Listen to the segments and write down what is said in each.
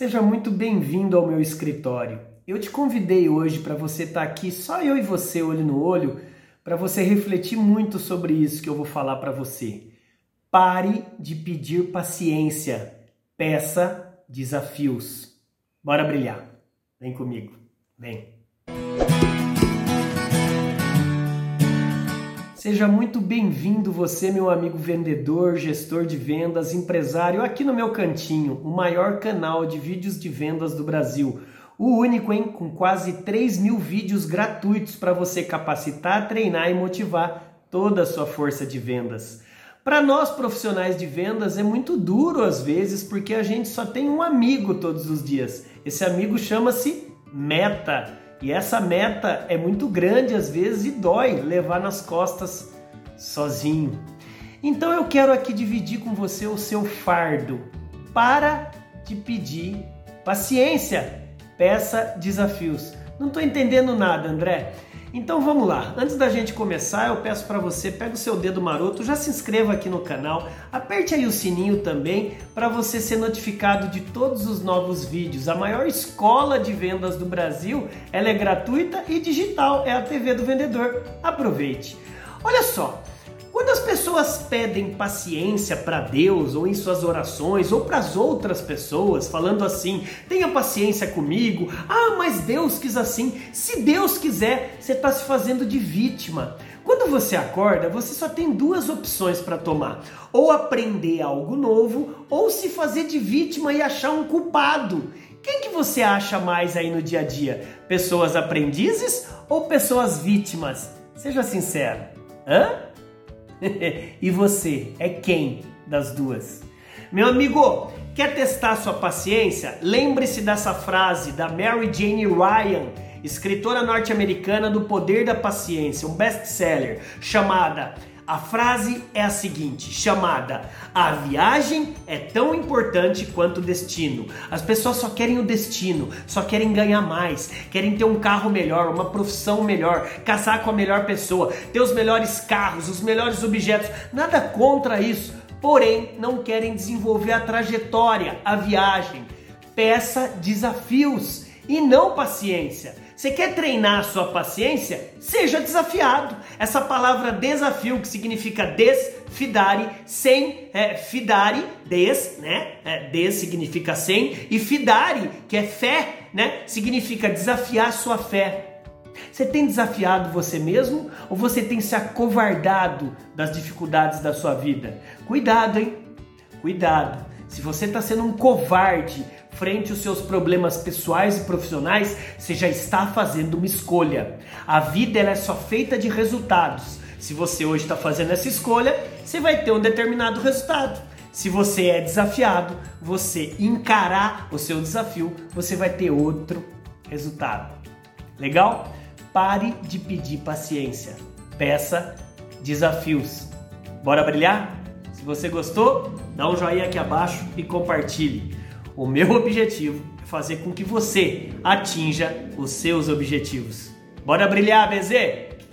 Seja muito bem-vindo ao meu escritório. Eu te convidei hoje para você estar tá aqui, só eu e você, olho no olho, para você refletir muito sobre isso que eu vou falar para você. Pare de pedir paciência, peça desafios. Bora brilhar. Vem comigo. Vem. Seja muito bem-vindo você, meu amigo vendedor, gestor de vendas, empresário, aqui no meu cantinho, o maior canal de vídeos de vendas do Brasil. O único, hein? Com quase 3 mil vídeos gratuitos para você capacitar, treinar e motivar toda a sua força de vendas. Para nós profissionais de vendas é muito duro às vezes porque a gente só tem um amigo todos os dias. Esse amigo chama-se meta. E essa meta é muito grande às vezes e dói levar nas costas sozinho. Então eu quero aqui dividir com você o seu fardo. Para de pedir paciência, peça desafios. Não estou entendendo nada, André. Então vamos lá. Antes da gente começar, eu peço para você, pega o seu dedo maroto, já se inscreva aqui no canal, aperte aí o sininho também para você ser notificado de todos os novos vídeos. A maior escola de vendas do Brasil, ela é gratuita e digital, é a TV do vendedor. Aproveite. Olha só, as pessoas pedem paciência para Deus ou em suas orações ou para as outras pessoas, falando assim: tenha paciência comigo, ah, mas Deus quis assim. Se Deus quiser, você está se fazendo de vítima. Quando você acorda, você só tem duas opções para tomar: ou aprender algo novo, ou se fazer de vítima e achar um culpado. Quem que você acha mais aí no dia a dia? Pessoas aprendizes ou pessoas vítimas? Seja sincero. Hã? e você é quem das duas? Meu amigo, quer testar sua paciência? Lembre-se dessa frase da Mary Jane Ryan, escritora norte-americana do Poder da Paciência, um best-seller, chamada a frase é a seguinte, chamada A viagem é tão importante quanto o destino. As pessoas só querem o destino, só querem ganhar mais, querem ter um carro melhor, uma profissão melhor, casar com a melhor pessoa, ter os melhores carros, os melhores objetos. Nada contra isso, porém não querem desenvolver a trajetória, a viagem. Peça desafios e não paciência. Você quer treinar a sua paciência? Seja desafiado. Essa palavra desafio, que significa desfidare, sem é, fidare, des, né? É, des significa sem, e fidare, que é fé, né? Significa desafiar sua fé. Você tem desafiado você mesmo ou você tem se acovardado das dificuldades da sua vida? Cuidado, hein? Cuidado. Se você está sendo um covarde frente aos seus problemas pessoais e profissionais, você já está fazendo uma escolha. A vida ela é só feita de resultados. Se você hoje está fazendo essa escolha, você vai ter um determinado resultado. Se você é desafiado, você encarar o seu desafio, você vai ter outro resultado. Legal? Pare de pedir paciência. Peça desafios. Bora brilhar? Se você gostou, dá um joinha aqui abaixo e compartilhe. O meu objetivo é fazer com que você atinja os seus objetivos. Bora brilhar, BZ?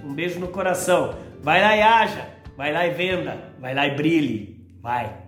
Um beijo no coração. Vai lá e haja, vai lá e venda, vai lá e brilhe. Vai.